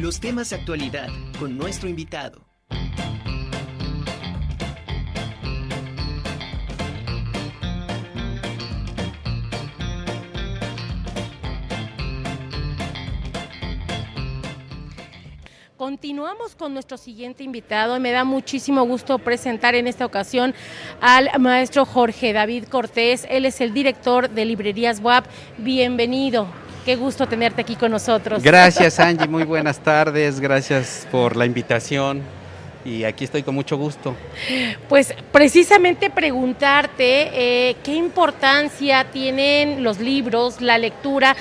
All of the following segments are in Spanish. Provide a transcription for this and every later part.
Los temas de actualidad con nuestro invitado. Continuamos con nuestro siguiente invitado. Me da muchísimo gusto presentar en esta ocasión al maestro Jorge David Cortés. Él es el director de Librerías WAP. Bienvenido. Qué gusto tenerte aquí con nosotros. Gracias Angie, muy buenas tardes. Gracias por la invitación y aquí estoy con mucho gusto. Pues precisamente preguntarte eh, qué importancia tienen los libros, la lectura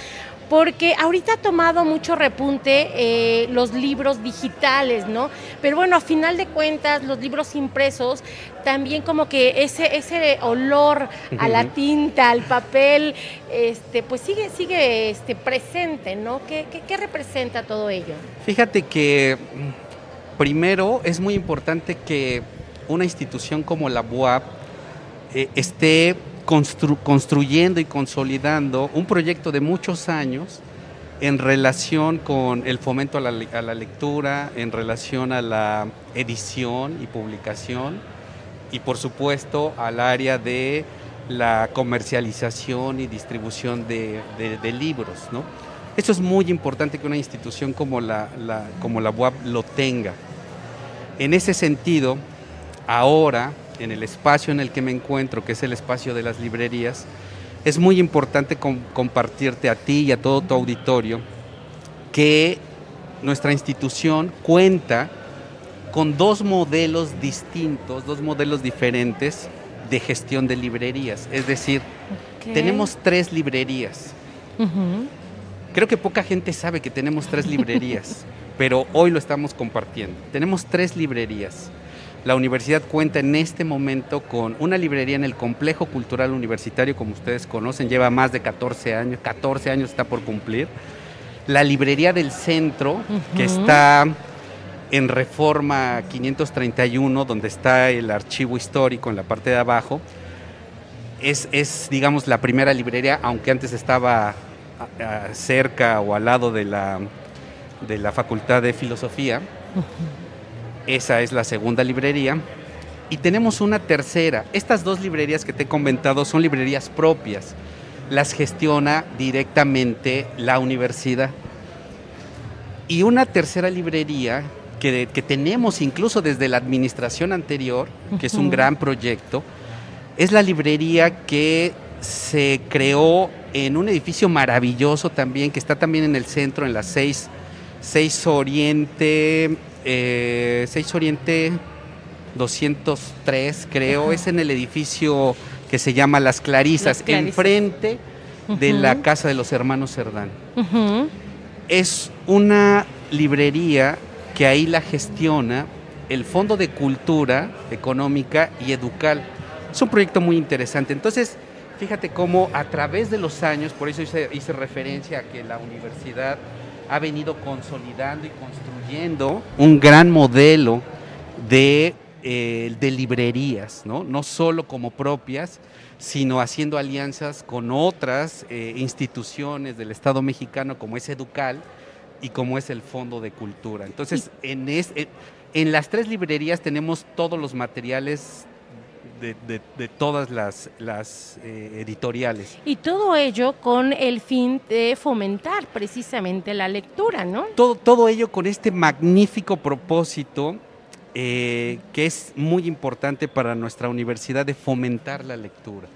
porque ahorita ha tomado mucho repunte eh, los libros digitales, ¿no? Pero bueno, a final de cuentas, los libros impresos, también como que ese, ese olor a la tinta, al papel, este, pues sigue, sigue este, presente, ¿no? ¿Qué, representa todo ello? Fíjate que mm, primero es muy importante que una institución como la BUAP eh, esté construyendo y consolidando un proyecto de muchos años en relación con el fomento a la, lectura, en relación a la edición y publicación y por supuesto al área de la comercialización y distribución de, libros. ¿no? Esto es muy importante que una institución como la, como la lo tenga. En ese sentido, ahora en el espacio en el que me encuentro, que es el espacio de las librerías, es muy importante compartirte a ti y a todo tu auditorio que nuestra institución cuenta con dos modelos distintos, dos modelos diferentes de gestión de librerías. Es decir, tenemos tres librerías. Creo que poca gente sabe que tenemos tres librerías, pero hoy lo estamos compartiendo. Tenemos tres librerías. La universidad cuenta en este momento con una librería en el Complejo Cultural Universitario, como ustedes conocen, lleva más de 14 años, 14 años está por cumplir. La librería del centro, que está en Reforma 531, donde está el archivo histórico en la parte de abajo. Es, es digamos, la primera librería, aunque antes estaba cerca o al lado de la, de la Facultad de Filosofía. Esa es la segunda librería. Y tenemos una tercera. Estas dos librerías que te he comentado son librerías propias. Las gestiona directamente la universidad. Y una tercera librería que, tenemos incluso desde la administración anterior, que es un gran proyecto, es la librería que se creó en un edificio maravilloso también, que está también en el centro, en la 6, 6 Oriente, eh, 6 Oriente 203, creo, es en el edificio que se llama Las Clarisas, enfrente de la casa de los hermanos Cerdán. Es una librería que ahí la gestiona el Fondo de Cultura Económica y Educal. Es un proyecto muy interesante. Entonces, fíjate cómo a través de los años, por eso hice, hice referencia a que la universidad ha venido consolidando y construyendo un gran modelo de, eh, de librerías, ¿no? no solo como propias, sino haciendo alianzas con otras eh, instituciones del Estado mexicano como es Educal y como es el Fondo de Cultura. Entonces, en, en las tres librerías tenemos todos los materiales de, todas las, las eh, editoriales. Y todo ello con el fin de fomentar precisamente la lectura, ¿no? Todo, todo ello con este magnífico propósito eh, que es muy importante para nuestra universidad de fomentar la lectura.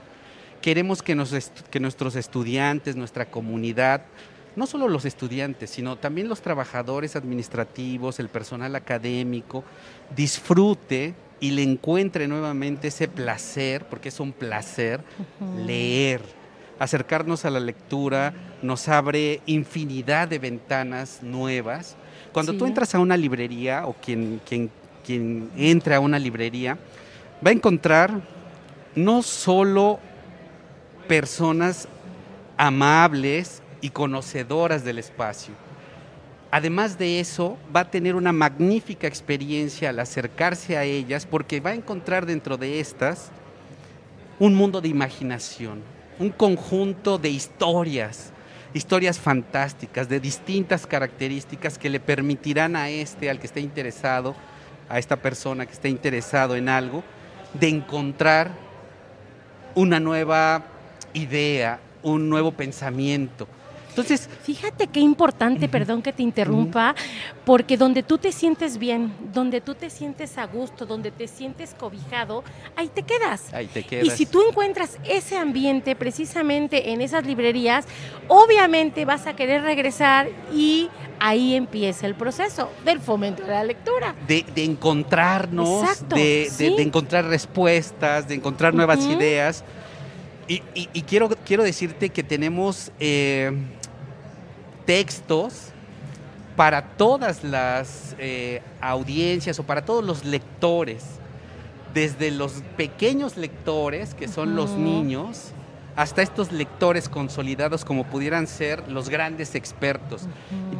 Queremos que, nos que nuestros estudiantes, nuestra comunidad, no solo los estudiantes, sino también los trabajadores administrativos, el personal académico, disfrute y le encuentre nuevamente ese placer, porque es un placer leer. Acercarnos a la lectura nos abre infinidad de ventanas nuevas. Cuando tú entras a una librería o quien, quien, quien entre a una librería, va a encontrar no solo personas amables y conocedoras del espacio, Además de eso, va a tener una magnífica experiencia al acercarse a ellas porque va a encontrar dentro de estas un mundo de imaginación, un conjunto de historias historias fantásticas de distintas características que le permitirán a este, al que esté interesado, a esta persona que esté interesado en algo, de encontrar una nueva idea, un nuevo pensamiento. Entonces, fíjate qué importante, perdón que te interrumpa, porque donde tú te sientes bien, donde tú te sientes a gusto, donde te sientes cobijado, ahí te quedas. Ahí te quedas. Y si tú encuentras ese ambiente precisamente en esas librerías, obviamente vas a querer regresar y ahí empieza el proceso del fomento de la lectura. De, encontrarnos, de, encontrar respuestas, de encontrar nuevas ideas. Y, quiero, quiero decirte que tenemos eh, textos para todas las eh, audiencias o para todos los lectores, desde los pequeños lectores, que son los niños, hasta estos lectores consolidados como pudieran ser los grandes expertos.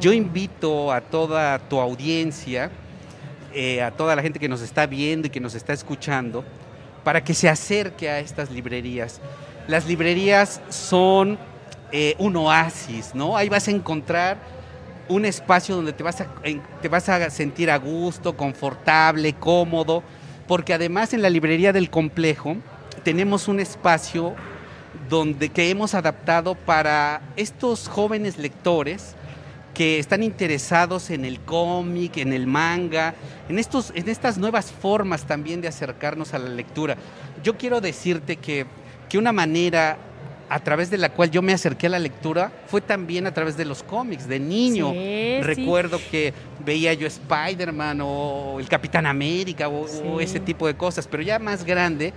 Yo invito a toda tu audiencia, eh, a toda la gente que nos está viendo y que nos está escuchando, para que se acerque a estas librerías. Las librerías son eh, un oasis, ¿no? Ahí vas a encontrar un espacio donde te vas, a, te vas a sentir a gusto, confortable, cómodo, porque además en la librería del complejo tenemos un espacio donde que hemos adaptado para estos jóvenes lectores que están interesados en el cómic, en el manga, en, estos, en estas nuevas formas también de acercarnos a la lectura. Yo quiero decirte que, que una manera a través de la cual yo me acerqué a la lectura fue también a través de los cómics. De niño recuerdo que veía yo Spider-Man o el Capitán América o, ese tipo de cosas, pero ya más grande,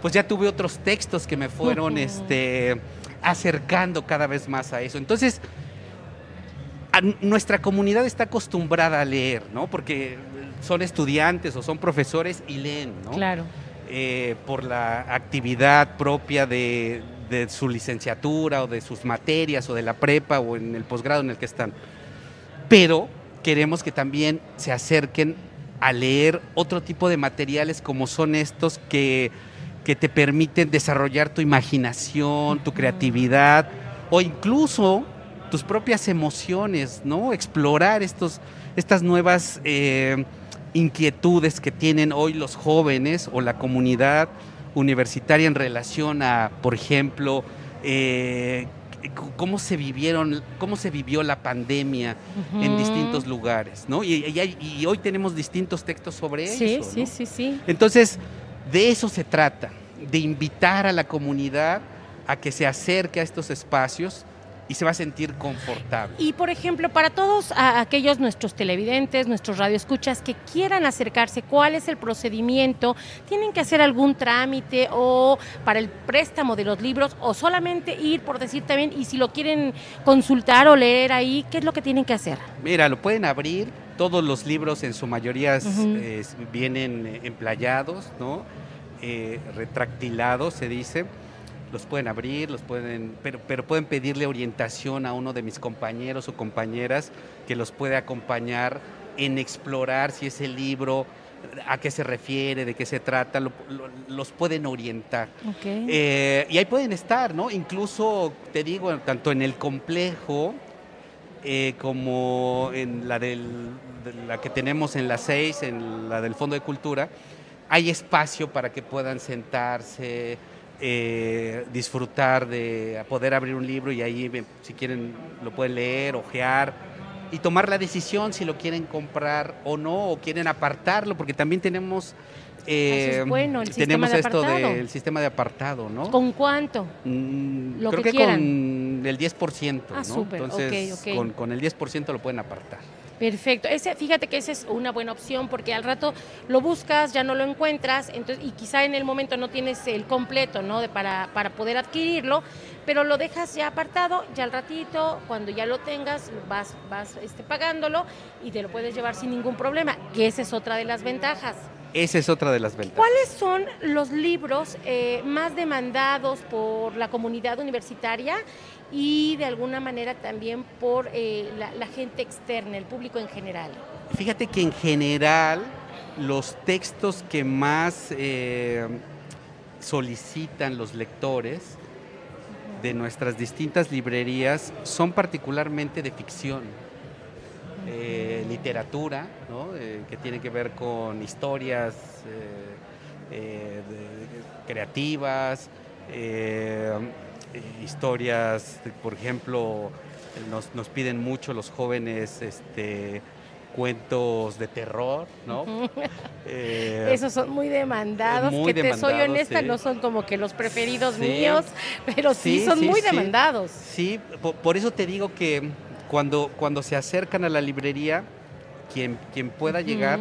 pues ya tuve otros textos que me fueron este, acercando cada vez más a eso. Entonces, nuestra comunidad está acostumbrada a leer, ¿no? Porque son estudiantes o son profesores y leen, ¿no? Claro. Eh, por la actividad propia de, de su licenciatura o de sus materias o de la prepa o en el posgrado en el que están. Pero queremos que también se acerquen a leer otro tipo de materiales como son estos que, que te permiten desarrollar tu imaginación, tu creatividad o incluso tus propias emociones, ¿no? Explorar estos, estas nuevas eh, inquietudes que tienen hoy los jóvenes o la comunidad universitaria en relación a, por ejemplo, eh, cómo se vivieron, cómo se vivió la pandemia en distintos lugares, ¿no? Y, hoy tenemos distintos textos sobre eso. Sí, sí, sí, sí. Entonces, de eso se trata, de invitar a la comunidad a que se acerque a estos espacios y se va a sentir confortable. Y por ejemplo, para todos aquellos nuestros televidentes, nuestros radioescuchas que quieran acercarse, ¿cuál es el procedimiento? ¿Tienen que hacer algún trámite o para el préstamo de los libros o solamente ir por decir también y si lo quieren consultar o leer ahí, ¿qué es lo que tienen que hacer? Mira, lo pueden abrir, todos los libros en su mayoría vienen emplayados, ¿no? Eh, retractilados, se dice los pueden abrir, los pueden, pero, pero pueden pedirle orientación a uno de mis compañeros o compañeras que los puede acompañar en explorar si ese libro a qué se refiere, de qué se trata, los pueden orientar. Eh, y ahí pueden estar, ¿no? Incluso, te digo, tanto en el complejo eh, como en la, del, la que tenemos en la 6, en la del Fondo de Cultura, hay espacio para que puedan sentarse, eh, disfrutar de poder abrir un libro y ahí si quieren lo pueden leer, ojear y tomar la decisión si lo quieren comprar o no o quieren apartarlo porque también tenemos eh, bueno, tenemos esto del sistema de apartado, ¿no? ¿Con cuánto? Mm, creo que, con el 10%, ah, ¿no? Entonces, Con, con el 10% lo pueden apartar. Perfecto. Ese, fíjate que esa es una buena opción porque al rato lo buscas, ya no lo encuentras, entonces, y quizá en el momento no tienes el completo, ¿no? De, para, para poder adquirirlo, pero lo dejas ya apartado, ya al ratito, cuando ya lo tengas, vas, vas este, pagándolo y te lo puedes llevar sin ningún problema, que esa es otra de las ventajas. Esa es otra de las ventajas. ¿Cuáles son los libros eh, más demandados por la comunidad universitaria y de alguna manera también por eh, la, gente externa, el público en general? Fíjate que en general los textos que más eh, solicitan los lectores de nuestras distintas librerías son particularmente de ficción, eh, literatura, ¿no? Eh, que tiene que ver con historias eh, de- creativas, historias, de- por ejemplo, nos, nos piden mucho los jóvenes este, cuentos de terror, ¿no? Eh, Esos son muy demandados, muy que te soy honesta, sí. no son como que los preferidos Sí. míos, pero sí, Sí, son muy demandados. Sí, po- por, eso te digo que cuando, cuando se acercan a la librería, quien, quien pueda llegar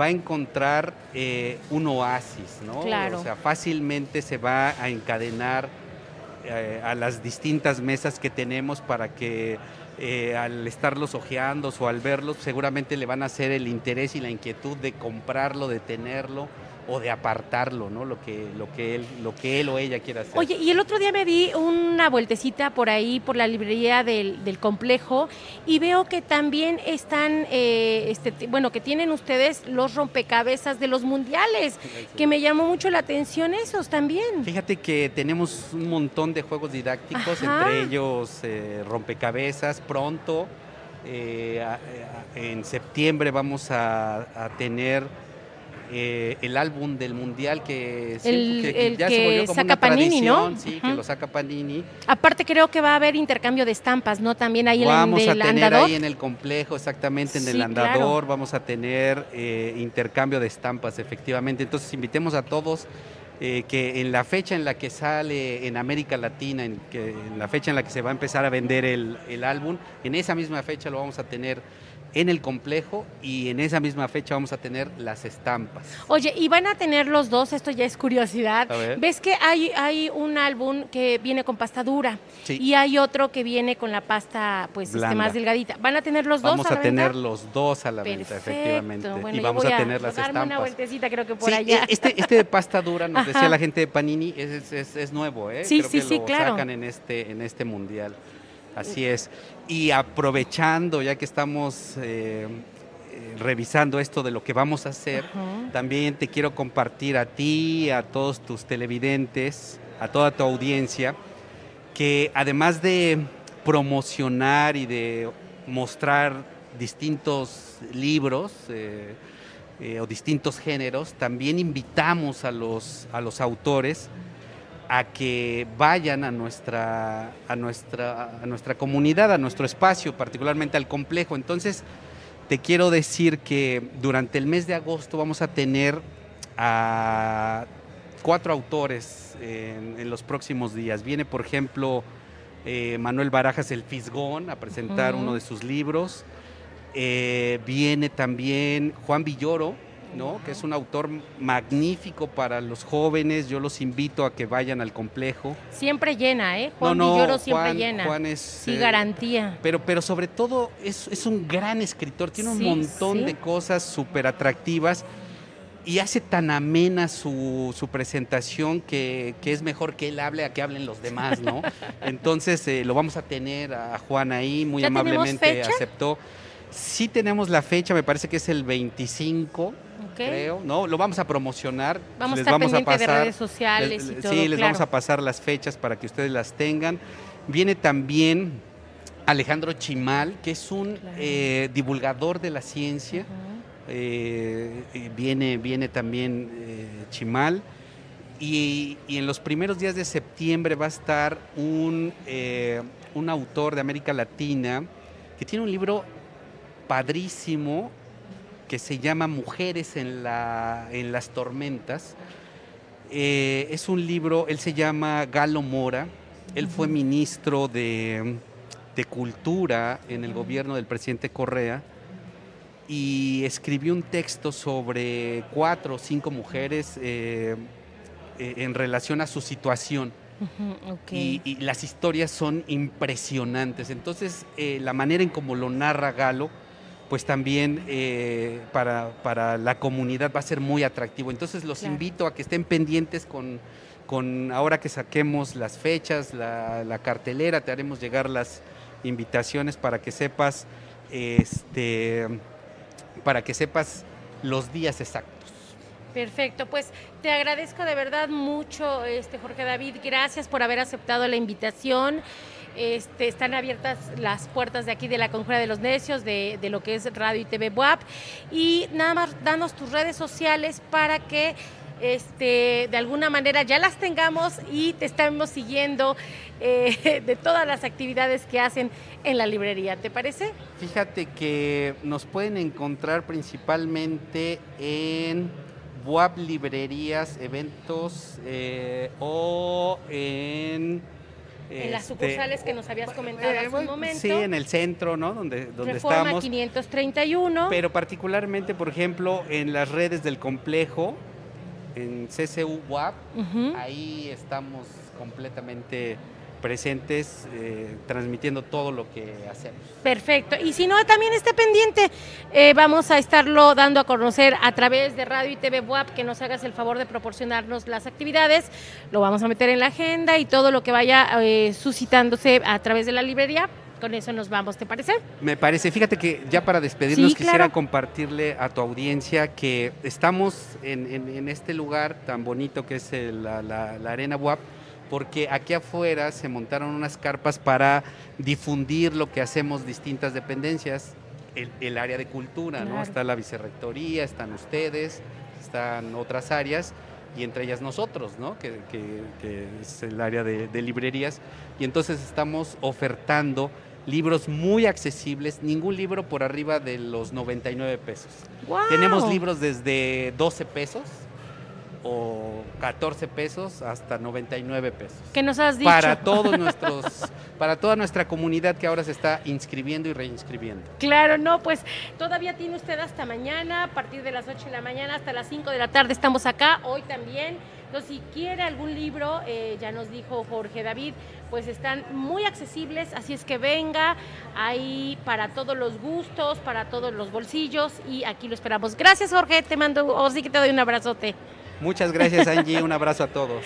va a encontrar eh, un oasis, ¿no? Claro. O sea, fácilmente se va a encadenar eh, a las distintas mesas que tenemos para que eh, al estarlos ojeando o al verlos, seguramente le van a hacer el interés y la inquietud de comprarlo, de tenerlo o de apartarlo, ¿no? Lo que, lo que, él, lo que él o ella quiera hacer. Oye, y el otro día me di una vueltecita por ahí, por la librería del, del complejo, y veo que también están, eh, este, bueno, que tienen ustedes los rompecabezas de los mundiales, que me llamó mucho la atención esos también. Fíjate que tenemos un montón de juegos didácticos, Ajá. entre ellos eh, rompecabezas. Pronto, eh, en septiembre, vamos a, a tener eh, el álbum del mundial que, El- siempre- el ya se que volvió como saca una Panini, ¿no? tradición, sí, que lo saca Panini. Aparte creo que va a haber intercambio de estampas, ¿no? También ahí Vamos en a el tener andador. ahí en el complejo, exactamente en Sí, el claro. andador, vamos a tener eh, intercambio de estampas, efectivamente. Entonces invitemos a todos eh, que en la fecha en la que sale en América Latina, en, que, en la fecha en la que se va a empezar a vender el, el álbum, en esa misma fecha lo vamos a tener en el complejo y en esa misma fecha vamos a tener las estampas. Oye, y van a tener los dos, esto ya es curiosidad. Ves que hay, hay un álbum que viene con pasta dura Sí. y hay otro que viene con la pasta pues este, más delgadita. ¿Van a tener los dos Vamos a, la tener venta? los dos a la venta, Perfecto. efectivamente. Bueno, y vamos a tener las darme una estampas. vueltecita creo que por Sí, allá. e- Este, este de pasta dura, nos Ajá. decía la gente de Panini, es, es- es nuevo, ¿eh? Sí, Creo sí, que sí, lo claro. sacan en este, en este mundial. Así es. Y aprovechando, ya que estamos eh, eh, revisando esto de lo que vamos a hacer, Ajá. también te quiero compartir a ti, a todos tus televidentes, a toda tu audiencia, que además de promocionar y de mostrar distintos libros eh, eh, o distintos géneros, también invitamos a los, a los autores a que vayan a nuestra, a, nuestra, a nuestra comunidad, a nuestro espacio, particularmente al complejo. Entonces, te quiero decir que durante el mes de agosto vamos a tener a cuatro autores en, en los próximos días. Viene, por ejemplo, eh, Manuel Barajas el Fisgón a presentar uno de sus libros. Eh, viene también Juan Villoro, ¿no? que es un autor magnífico para los jóvenes. Yo los invito a que vayan al complejo. Siempre llena, ¿eh? Juan no, no, Villoro siempre Juan, llena. Juan es, sí, eh, garantía. pero, pero sobre todo es, es un gran escritor, tiene un montón sí. de cosas súper atractivas y hace tan amena su, su presentación que, que es mejor que él hable a que hablen los demás, ¿no? Entonces eh, lo vamos a tener a Juan ahí, muy ¿Ya tenemos amablemente fecha? aceptó. Sí tenemos la fecha, me parece que es el 25, creo, ¿no? Lo vamos a promocionar. Vamos a les estar vamos a pendientes de pasar redes sociales les- y todo, Sí, les vamos a pasar las fechas para que ustedes las tengan. Viene también Alejandro Chimal, que es un Claro. eh, divulgador de la ciencia. Eh, eh, viene, viene también eh, Chimal. Y, y en los primeros días de septiembre va a estar un, eh, un autor de América Latina que tiene un libro padrísimo que se llama Mujeres en, la, en las Tormentas. Eh, es un libro, él se llama Galo Mora, él fue ministro de, de Cultura en el gobierno del presidente Correa y escribió un texto sobre cuatro o cinco mujeres eh, eh, en relación a su situación. Ujú, ok. Y, y las historias son impresionantes. Entonces, eh, la manera en cómo lo narra Galo, pues también eh, para, para la comunidad va a ser muy atractivo. Entonces, los Claro. invito a que estén pendientes con, con ahora que saquemos las fechas, la, la cartelera, te haremos llegar las invitaciones para que sepas, este, para que sepas los días exactos. Perfecto, pues te agradezco de verdad mucho, este Jorge David, gracias por haber aceptado la invitación. Este, están abiertas las puertas de aquí de la Conjura de los Necios, de, de lo que es Radio y TV WAP. Y nada más, danos tus redes sociales para que este, de alguna manera ya las tengamos y te estamos siguiendo eh, de todas las actividades que hacen en la librería. ¿Te parece? Fíjate que nos pueden encontrar principalmente en WAP Librerías, eventos eh, o en... En las este, sucursales que nos habías comentado eh, hace un momento. Sí, en el centro, ¿no? Donde, donde Reforma estamos. 531. Pero particularmente, por ejemplo, en las redes del complejo, en CCU WAP, ahí estamos completamente presentes, eh, transmitiendo todo lo que hacemos. Perfecto. Y si no, también esté pendiente. Eh, vamos a estarlo dando a conocer a través de Radio y TV WAP, que nos hagas el favor de proporcionarnos las actividades. Lo vamos a meter en la agenda y todo lo que vaya eh, suscitándose a través de la librería. Con eso nos vamos, ¿te parece? Me parece, fíjate que ya para despedirnos Sí, quisiera compartirle a tu audiencia que estamos en, en- en este lugar tan bonito que es el- la, la- la Arena WAP, porque aquí afuera se montaron unas carpas para difundir lo que hacemos distintas dependencias, el, el área de cultura, ¿no? Está la vicerrectoría, están ustedes, están otras áreas y entre ellas nosotros, ¿no? que, que- que es el área de, de librerías. Y entonces estamos ofertando libros muy accesibles, ningún libro por arriba de los 99 pesos. ¡Guau! Tenemos libros desde 12 pesos o 14 pesos hasta 99 pesos. que nos has dicho. Para todos nuestros, para toda nuestra comunidad que ahora se está inscribiendo y reinscribiendo. Claro, no, pues todavía tiene usted hasta mañana, a partir de las 8 de la mañana hasta las 5 de la tarde estamos acá, hoy también. Entonces, si quiere algún libro, eh, ya nos dijo Jorge David, pues están muy accesibles, así es que venga, ahí para todos los gustos, para todos los bolsillos y aquí lo esperamos. Gracias Jorge, te mando, o sí que te doy un abrazote. Muchas gracias Angie, un abrazo a todos.